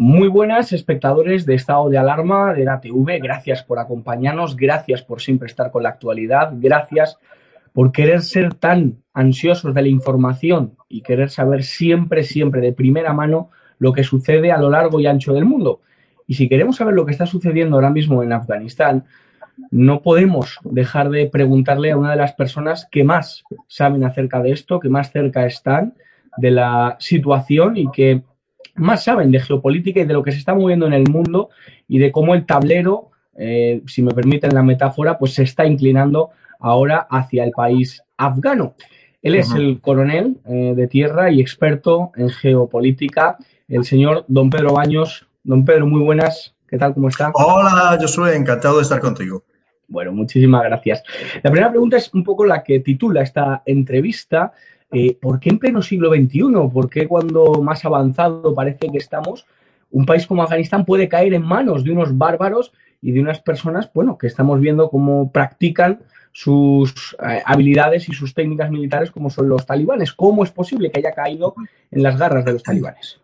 Muy buenas espectadores de Estado de Alarma de la TV, gracias por acompañarnos, gracias por siempre estar con la actualidad, gracias por querer ser tan ansiosos de la información y querer saber siempre, siempre de primera mano lo que sucede a lo largo y ancho del mundo. Y si queremos saber lo que está sucediendo ahora mismo en Afganistán, no podemos dejar de preguntarle a una de las personas que más saben acerca de esto, que más cerca están de la situación y que más saben de geopolítica y de lo que se está moviendo en el mundo y de cómo el tablero, eh, si me permiten la metáfora, pues se está inclinando ahora hacia el país afgano. Él es el coronel eh, de tierra y experto en geopolítica, el señor don Pedro Baños. Don Pedro, muy buenas. ¿Qué tal? ¿Cómo está? Hola, yo soy encantado de estar contigo. Bueno, muchísimas gracias. La primera pregunta es un poco la que titula esta entrevista eh, ¿por qué en pleno siglo XXI? ¿Por qué cuando más avanzado parece que estamos, un país como Afganistán puede caer en manos de unos bárbaros y de unas personas, bueno, que estamos viendo cómo practican sus eh, habilidades y sus técnicas militares como son los talibanes? ¿Cómo es posible que haya caído en las garras de los talibanes?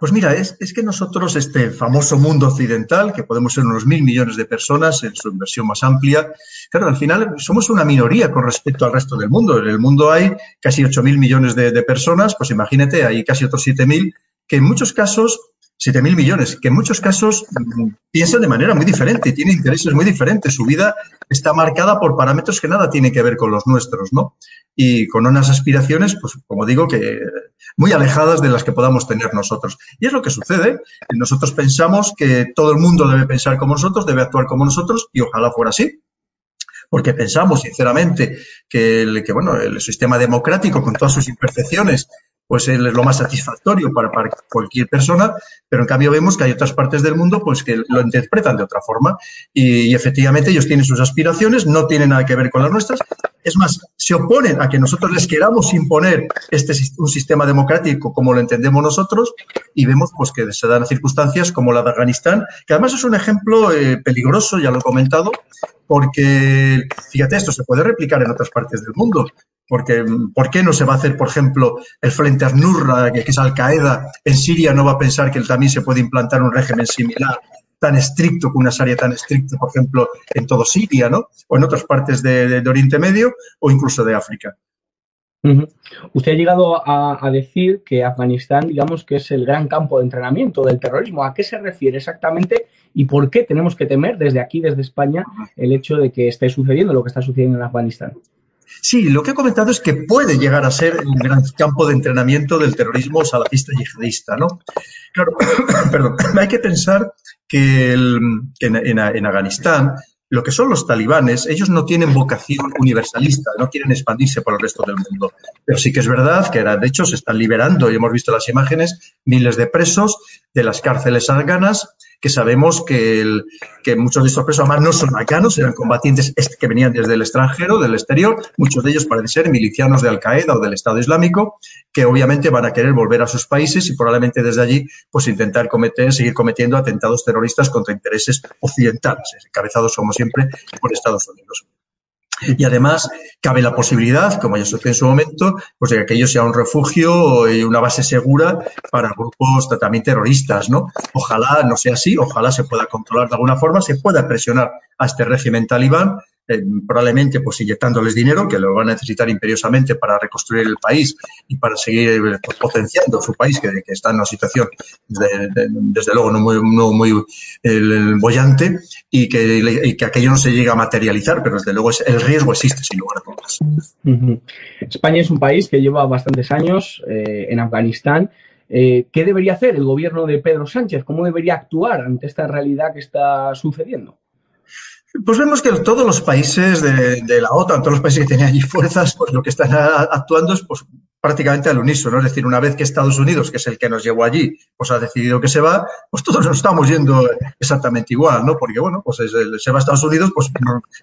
Pues mira, es, que nosotros, este famoso mundo occidental, que podemos ser unos mil millones de personas en su inversión más amplia, claro, al final somos una minoría con respecto al resto del mundo. En el mundo hay casi ocho mil millones de, de, personas, pues imagínate, hay casi otros siete mil, que en muchos casos 7.000 millones, que en muchos casos mm, piensan de manera muy diferente, tienen intereses muy diferentes. Su vida está marcada por parámetros que nada tienen que ver con los nuestros, ¿no? Y con unas aspiraciones, pues como digo, que muy alejadas de las que podamos tener nosotros. Y es lo que sucede. Nosotros pensamos que todo el mundo debe pensar como nosotros, debe actuar como nosotros, y ojalá fuera así porque pensamos sinceramente que, el, que bueno, el sistema democrático, con todas sus imperfecciones, pues es lo más satisfactorio para, cualquier persona, pero en cambio vemos que hay otras partes del mundo pues que lo interpretan de otra forma y, efectivamente ellos tienen sus aspiraciones, no tienen nada que ver con las nuestras, Es más, se oponen a que nosotros les queramos imponer este un sistema democrático como lo entendemos nosotros y vemos pues que se dan circunstancias como la de Afganistán, que además es un ejemplo eh, peligroso, ya lo he comentado, porque fíjate, esto se puede replicar en otras partes del mundo. Porque, ¿Por qué no se va a hacer, por ejemplo, el Frente Al-Nurra, que es Al-Qaeda, en Siria no va a pensar que también se puede implantar un régimen similar tan estricto, con una área tan estricta, por ejemplo, en todo Siria, ¿no? O en otras partes de, Oriente Medio o incluso de África. Usted ha llegado a, decir que Afganistán, digamos, que es el gran campo de entrenamiento del terrorismo. ¿A qué se refiere exactamente y por qué tenemos que temer desde aquí, desde España, el hecho de que esté sucediendo lo que está sucediendo en Afganistán? Sí, lo que he comentado es que puede llegar a ser un gran campo de entrenamiento del terrorismo salafista yihadista, ¿no? Claro, perdón, hay que pensar que, en, Afganistán lo que son los talibanes, ellos no tienen vocación universalista, no quieren expandirse por el resto del mundo. Pero sí que es verdad que, de hecho, se están liberando, y hemos visto las imágenes, miles de presos de las cárceles afganas que sabemos que, el, que muchos de estos presos además no son afganos, eran combatientes que venían desde el extranjero, del exterior, muchos de ellos parecen ser milicianos de Al-Qaeda o del Estado Islámico, que obviamente van a querer volver a sus países y probablemente desde allí pues intentar cometer, seguir cometiendo atentados terroristas contra intereses occidentales, encabezados como siempre por Estados Unidos. Y además cabe la posibilidad, como ya sucedió en su momento, pues de que aquello sea un refugio y una base segura para grupos también terroristas, ¿no? Ojalá no sea así, ojalá se pueda controlar de alguna forma, se pueda presionar a este régimen talibán eh, probablemente pues inyectándoles dinero, que lo van a necesitar imperiosamente para reconstruir el país y para seguir eh, pues, potenciando su país, que, está en una situación desde luego no muy, muy bollante y que, que, aquello no se llega a materializar, pero desde luego el riesgo existe sin lugar a dudas. España es un país que lleva bastantes años eh, en Afganistán. ¿Qué debería hacer el gobierno de Pedro Sánchez? ¿Cómo debería actuar ante esta realidad que está sucediendo? Pues vemos que todos los países de, la OTAN, todos los países que tienen allí fuerzas, pues lo que están actuando es pues, prácticamente al unísono. Es decir, una vez que Estados Unidos, que es el que nos llevó allí, pues ha decidido que se va, pues todos nos estamos yendo exactamente igual, ¿no? Porque, bueno, pues se va Estados Unidos, pues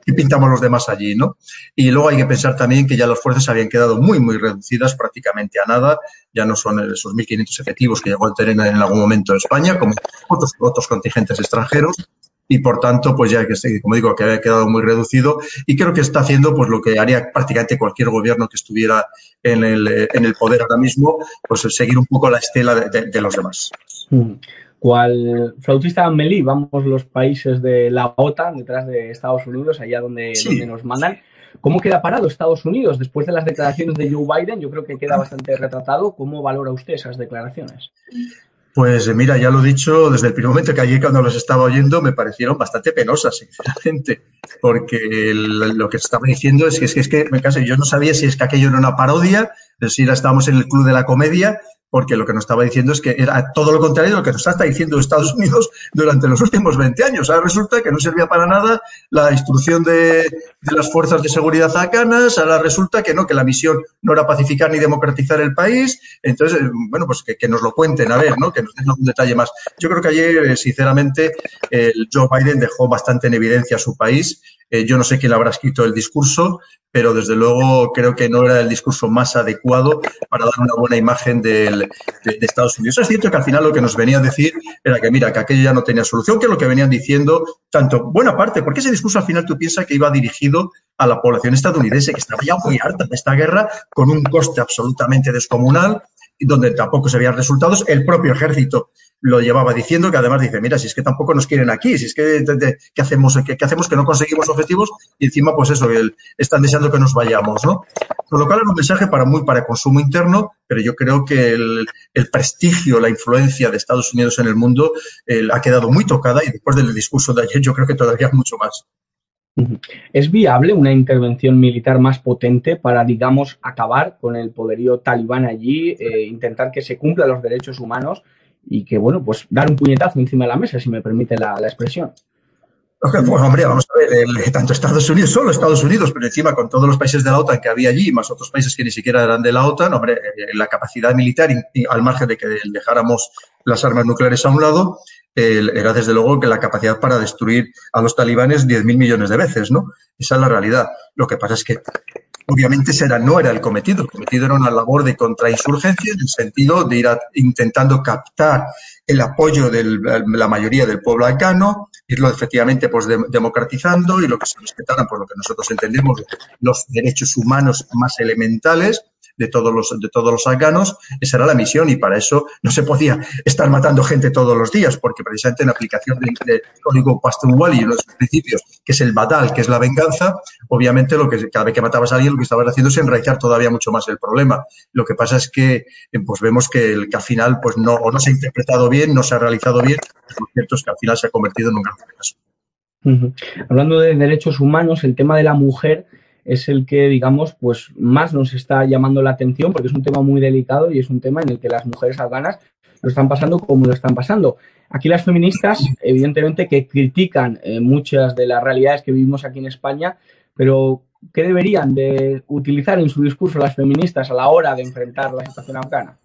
y pintamos los demás allí, ¿no? Y luego hay que pensar también que ya las fuerzas habían quedado muy, muy reducidas, prácticamente a nada. Ya no son esos 1.500 efectivos que llegó a tener en algún momento España, como otros contingentes extranjeros y por tanto, pues ya que, como digo, que había quedado muy reducido y creo que está haciendo pues lo que haría prácticamente cualquier gobierno que estuviera en el, en el poder ahora mismo, pues seguir un poco la estela de, los demás. Mm. Cual flautista Melí, vamos los países de la OTAN detrás de Estados Unidos, allá donde, donde nos mandan. ¿Cómo queda parado Estados Unidos después de las declaraciones de Joe Biden? Yo creo que queda bastante retratado. ¿Cómo valora usted esas declaraciones? Pues mira, ya lo he dicho, desde el primer momento que ayer cuando los estaba oyendo me parecieron bastante penosas, sinceramente, porque lo que estaba diciendo es que, es que, es que me caso, yo no sabía si es que aquello era una parodia, si estábamos en el club de la comedia porque lo que nos estaba diciendo es que era todo lo contrario de lo que nos está diciendo Estados Unidos durante los últimos 20 años. Ahora resulta que no servía para nada la instrucción de, las fuerzas de seguridad afganas, ahora resulta que no, que la misión no era pacificar ni democratizar el país. Entonces, bueno, pues que, nos lo cuenten, a ver, ¿no? Que nos den algún detalle más. Yo creo que ayer, eh, sinceramente, el Joe Biden dejó bastante en evidencia a su país eh, yo no sé quién habrá escrito el discurso, pero desde luego creo que no era el discurso más adecuado para dar una buena imagen de, Estados Unidos. Es cierto que al final lo que nos venía a decir era que, mira, que aquello ya no tenía solución, que lo que venían diciendo tanto, buena parte, porque ese discurso al final tú piensas que iba dirigido a la población estadounidense, que estaba ya muy harta de esta guerra, con un coste absolutamente descomunal, donde tampoco se veían resultados. El propio ejército lo llevaba diciendo, que además dice, mira, si es que tampoco nos quieren aquí, si es que, ¿qué hacemos? ¿Qué, hacemos que no conseguimos objetivos? Y encima, pues eso, están deseando que nos vayamos, ¿no? Con lo cual es un mensaje para muy para consumo interno, pero yo creo que el, prestigio, la influencia de Estados Unidos en el mundo ha quedado muy tocada y después del discurso de ayer yo creo que todavía mucho más. ¿Es viable una intervención militar más potente para, digamos, acabar con el poderío talibán allí, eh, intentar que se cumplan los derechos humanos y que, bueno, pues dar un puñetazo encima de la mesa, si me permite la, expresión. Pues hombre, vamos a ver, tanto Estados Unidos, solo Estados Unidos, pero encima con todos los países de la OTAN que había allí, más otros países que ni siquiera eran de la OTAN, hombre, eh, la capacidad militar, al margen de que dejáramos las armas nucleares a un lado, era desde luego que la capacidad para destruir a los talibanes 10.000 millones de veces, ¿no? Esa es la realidad. Lo que pasa es que obviamente será, no era el cometido. El cometido era una labor de contrainsurgencia en el sentido de ir intentando captar el apoyo de la mayoría del pueblo afgano, irlo efectivamente pues democratizando y lo que se respetaran, por lo que nosotros entendemos, los derechos humanos más elementales de todos los, de todos los afganos, esa era la misión y para eso no se podía estar matando gente todos los días, porque precisamente en aplicación del, código Pastunwali y sus principios, que es el badal, que es la venganza, obviamente lo que cada vez que matabas a alguien lo que estabas haciendo es enraizar todavía mucho más el problema. Lo que pasa es que eh, pues vemos que, el, que al final pues no, o no se ha interpretado bien, no se ha realizado bien, lo cierto es que al final se ha convertido en un gran fracaso. Hablando de derechos humanos, el tema de la mujer es el que, digamos, pues más nos está llamando la atención porque es un tema muy delicado y es un tema en el que las mujeres afganas lo están pasando como lo están pasando. Aquí las feministas, evidentemente, que critican eh, muchas de las realidades que vivimos aquí en España, pero ¿qué deberían de utilizar en su discurso las feministas a la hora de enfrentar la situación afgana?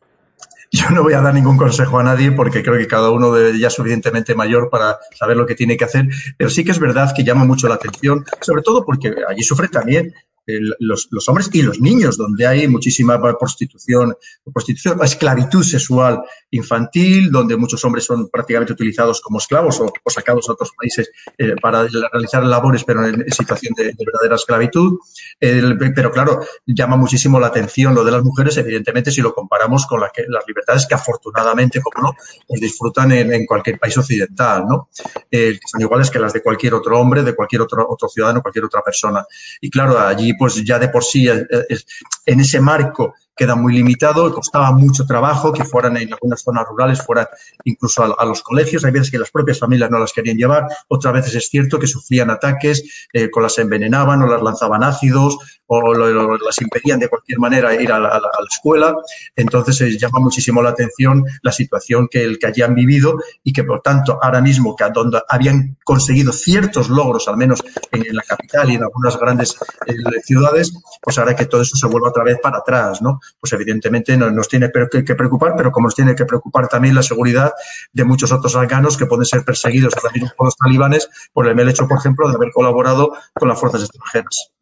Yo no voy a dar ningún consejo a nadie porque creo que cada uno ya es suficientemente mayor para saber lo que tiene que hacer, pero sí que es verdad que llama mucho la atención, sobre todo porque allí sufre también los, los, hombres y los niños, donde hay muchísima prostitución, prostitución, esclavitud sexual infantil, donde muchos hombres son prácticamente utilizados como esclavos o, sacados a otros países eh, para realizar labores, pero en, situación de, verdadera esclavitud. pero claro, llama muchísimo la atención lo de las mujeres, evidentemente, si lo comparamos con que, las libertades que afortunadamente, como no, pues disfrutan en, cualquier país occidental, ¿no? Eh, son iguales que las de cualquier otro hombre, de cualquier otro, otro ciudadano, cualquier otra persona. Y claro, allí pues ya de por sí en ese marco queda muy limitado, costaba mucho trabajo que fueran en algunas zonas rurales, fueran incluso a, los colegios. Hay veces que las propias familias no las querían llevar, otras veces es cierto que sufrían ataques, eh, con las envenenaban o las lanzaban ácidos o las impedían de cualquier manera ir a la, escuela. Entonces se llama muchísimo la atención la situación que, el, que allí han vivido y que por tanto ahora mismo que donde habían conseguido ciertos logros, al menos en, la capital y en algunas grandes eh, ciudades, pues ahora que todo eso se vuelve otra vez para atrás, ¿no? Pues evidentemente no, nos tiene que preocupar, pero como nos tiene que preocupar también la seguridad de muchos otros afganos que pueden ser perseguidos también por los talibanes por el hecho, por ejemplo, de haber colaborado con las fuerzas extranjeras.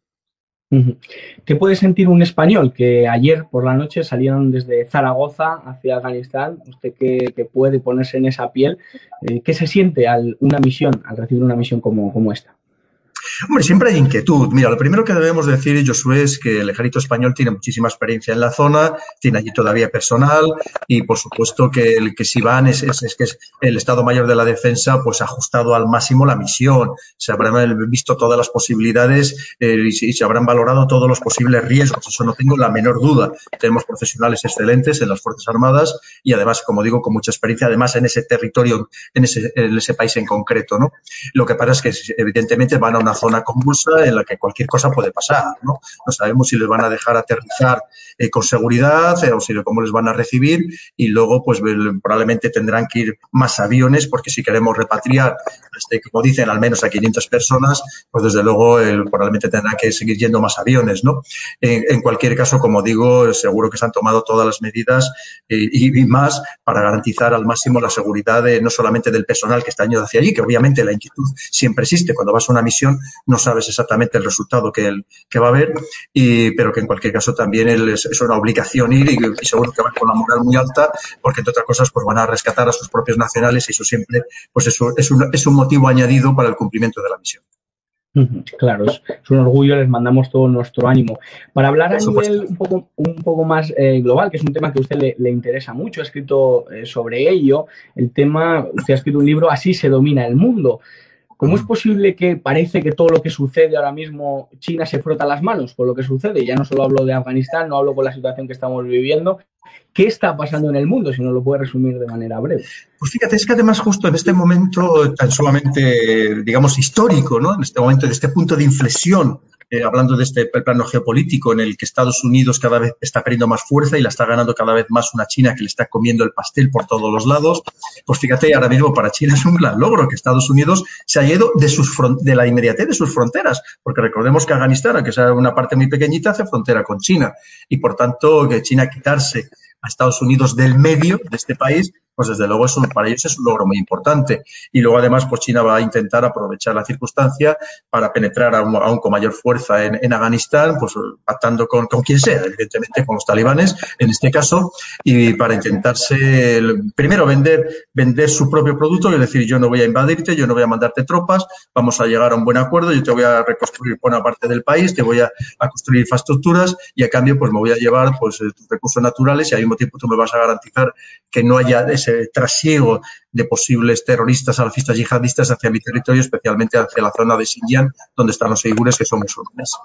¿Qué puede sentir un español que ayer por la noche salieron desde Zaragoza hacia Afganistán? Usted que, puede ponerse en esa piel, eh, ¿qué se siente al una misión, al recibir una misión como esta? Hombre, siempre hay inquietud. Mira, lo primero que debemos decir, Josué, es que el ejército español tiene muchísima experiencia en la zona, tiene allí todavía personal y, por supuesto, que el que si van es, es, que es el Estado Mayor de la Defensa, pues ha ajustado al máximo la misión. Se habrán visto todas las posibilidades eh, y, se habrán valorado todos los posibles riesgos. Eso no tengo la menor duda. Tenemos profesionales excelentes en las Fuerzas Armadas y, además, como digo, con mucha experiencia, además, en ese territorio, en ese, en ese país en concreto, ¿no? Lo que pasa es que, evidentemente, van a una zona convulsa en la que cualquier cosa puede pasar, ¿no? No sabemos si les van a dejar aterrizar eh, con seguridad eh, o si cómo les van a recibir y luego pues probablemente tendrán que ir más aviones porque si queremos repatriar, este, como dicen, al menos a 500 personas, pues desde luego probablemente tendrán que seguir yendo más aviones, ¿no? En, cualquier caso, como digo, seguro que se han tomado todas las medidas eh, y, más para garantizar al máximo la seguridad de, no solamente del personal que está yendo hacia allí, que obviamente la inquietud siempre existe cuando vas a una misión, no sabes exactamente el resultado que, el, que va a haber, y, pero que en cualquier caso también es, una obligación ir y, seguro que van con la moral muy alta, porque entre otras cosas pues van a rescatar a sus propios nacionales y eso siempre pues eso es un, es un motivo añadido para el cumplimiento de la misión. Claro, es, un orgullo, les mandamos todo nuestro ánimo. Para hablar a nivel un poco, un poco más eh, global, que es un tema que a usted le, interesa mucho, ha escrito eh, sobre ello, el tema, usted ha escrito un libro, Así se domina el mundo. ¿Cómo es posible que parece que todo lo que sucede ahora mismo, China se frota las manos con lo que sucede? Ya no solo hablo de Afganistán, no hablo con la situación que estamos viviendo. ¿Qué está pasando en el mundo, si no lo puede resumir de manera breve? Pues fíjate, es que además justo en este momento tan solamente, digamos, histórico, ¿no? En este momento, de este punto de inflexión eh, hablando de este plano geopolítico en el que Estados Unidos cada vez está perdiendo más fuerza y la está ganando cada vez más una China que le está comiendo el pastel por todos los lados, pues fíjate, ahora mismo para China es un gran logro que Estados Unidos se haya ido de, sus de la inmediatez de sus fronteras, porque recordemos que Afganistán, aunque sea una parte muy pequeñita, hace frontera con China y por tanto que China quitarse a Estados Unidos del medio de este país, pues desde luego eso para ellos es un logro muy importante. Y luego además, pues China va a intentar aprovechar la circunstancia para penetrar aún, con mayor fuerza en, Afganistán, pues pactando con, con, quien sea, evidentemente con los talibanes en este caso, y para intentarse primero vender, vender su propio producto, es decir, yo no voy a invadirte, yo no voy a mandarte tropas, vamos a llegar a un buen acuerdo, yo te voy a reconstruir buena parte del país, te voy a, construir infraestructuras y a cambio pues me voy a llevar pues tus recursos naturales y al mismo tiempo tú me vas a garantizar que no haya ese trasiego de posibles terroristas, salafistas, yihadistas hacia mi territorio, especialmente hacia la zona de Xinjiang, donde están los uigures, que son musulmanes.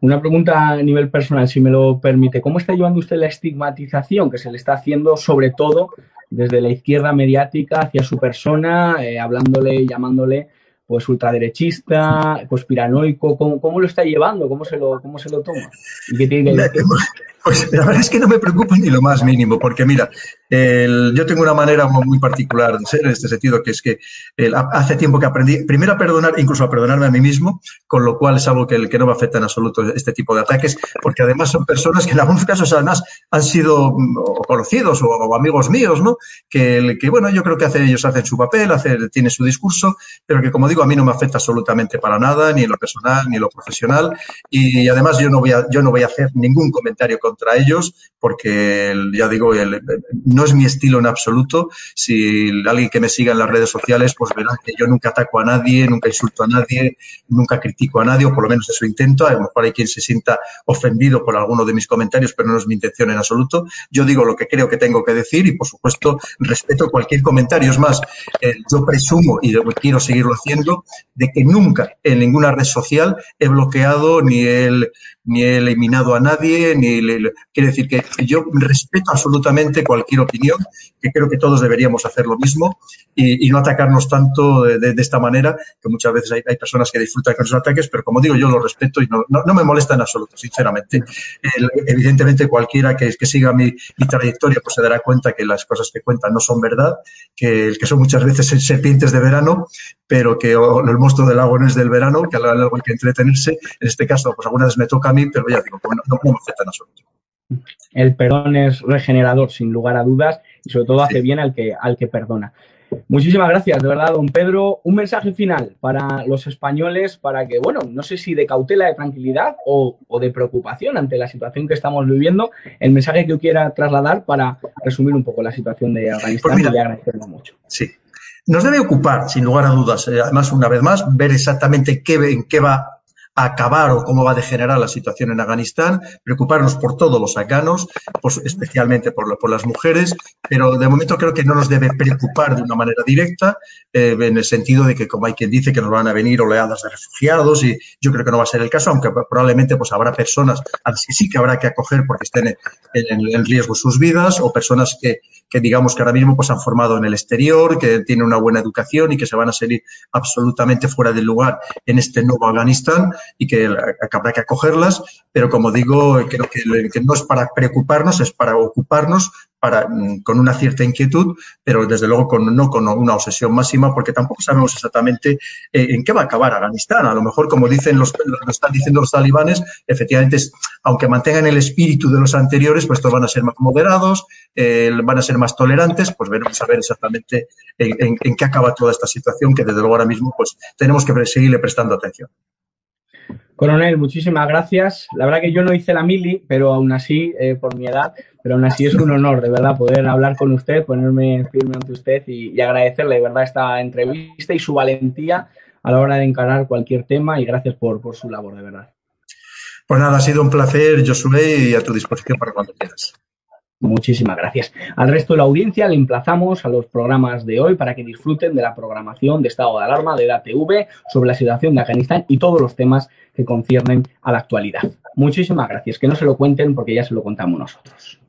Una pregunta a nivel personal, si me lo permite. ¿Cómo está llevando usted la estigmatización que se le está haciendo, sobre todo desde la izquierda mediática, hacia su persona, eh, hablándole, llamándole pues ultraderechista, conspiranoico? ¿Cómo, ¿Cómo, lo está llevando? ¿Cómo se lo, cómo se lo toma? ¿Y qué tiene que Pues la verdad es que no me preocupa ni lo más mínimo, porque mira, yo tengo una manera muy particular de ser en este sentido, que es que hace tiempo que aprendí, primero a perdonar, incluso a perdonarme a mí mismo, con lo cual es algo que, que no me afecta en absoluto este tipo de ataques, porque además son personas que en algunos casos además han sido conocidos o, amigos míos, ¿no? Que, que, bueno, yo creo que hace, ellos hacen su papel, hacen, tienen su discurso, pero que como digo, a mí no me afecta absolutamente para nada, ni en lo personal, ni en lo profesional, y además yo no voy a, yo no voy a hacer ningún comentario contra ellos, porque ya digo, no es mi estilo en absoluto. Si alguien que me siga en las redes sociales, pues verá que yo nunca ataco a nadie, nunca insulto a nadie, nunca critico a nadie, o por lo menos eso intento. A lo mejor hay quien se sienta ofendido por alguno de mis comentarios, pero no es mi intención en absoluto. Yo digo lo que creo que tengo que decir y, por supuesto, respeto cualquier comentario. Es más, eh, yo presumo, y quiero seguirlo haciendo, de que nunca en ninguna red social he bloqueado ni el ni he eliminado a nadie, ni le, quiere decir que yo respeto absolutamente cualquier opinión, que creo que todos deberíamos hacer lo mismo y, no atacarnos tanto de, esta manera, que muchas veces hay, personas que disfrutan con esos ataques, pero como digo, yo lo respeto y no, no, me molesta en absoluto, sinceramente. evidentemente, cualquiera que, que siga mi, trayectoria pues se dará cuenta que las cosas que cuentan no son verdad, que, que son muchas veces serpientes de verano, pero que el monstruo del lago no es del verano, que algo hay que entretenerse. En este caso, pues algunas veces me toca a mí, pero ya digo, pues no, me afecta en absoluto. El perdón es regenerador, sin lugar a dudas, y sobre todo hace bien al que, al que perdona. Muchísimas gracias, de verdad, don Pedro. Un mensaje final para los españoles, para que, bueno, no sé si de cautela, de tranquilidad o, de preocupación ante la situación que estamos viviendo, el mensaje que yo quiera trasladar para resumir un poco la situación de Afganistán pues y agradecerlo mucho. Sí, nos debe ocupar, sin lugar a dudas, eh, además, una vez más, ver exactamente qué, en qué va acabar o cómo va a degenerar la situación en Afganistán, preocuparnos por todos los afganos, pues, especialmente por, las mujeres, pero de momento creo que no nos debe preocupar de una manera directa, eh, en el sentido de que, como hay quien dice, que nos van a venir oleadas de refugiados y yo creo que no va a ser el caso, aunque probablemente pues habrá personas a las que sí que habrá que acoger porque estén en, en, riesgo sus vidas o personas que, que digamos que ahora mismo pues han formado en el exterior, que tienen una buena educación y que se van a salir absolutamente fuera del lugar en este nuevo Afganistán y que habrá que acogerlas, pero como digo, creo que, no es para preocuparnos, es para ocuparnos para, mm, con una cierta inquietud, pero desde luego con, no con una obsesión máxima, porque tampoco sabemos exactamente eh, en qué va a acabar Afganistán. A lo mejor, como dicen los, lo están diciendo los talibanes, efectivamente, aunque mantengan el espíritu de los anteriores, pues estos van a ser más moderados, eh, van a ser más tolerantes, pues veremos a ver exactamente en, en, qué acaba toda esta situación, que desde luego ahora mismo pues tenemos que seguirle prestando atención. Coronel, muchísimas gracias. La verdad que yo no hice la mili, pero aún así, eh, por mi edad, pero aún así es un honor, de verdad, poder hablar con usted, ponerme firme ante usted y, agradecerle, de verdad, esta entrevista y su valentía a la hora de encarar cualquier tema y gracias por, por su labor, de verdad. Pues nada, ha sido un placer, Josué, y a tu disposición para cuando quieras. Muchísimas gracias. Al resto de la audiencia le emplazamos a los programas de hoy para que disfruten de la programación de estado de alarma de la TV sobre la situación de Afganistán y todos los temas que conciernen a la actualidad. Muchísimas gracias. Que no se lo cuenten porque ya se lo contamos nosotros.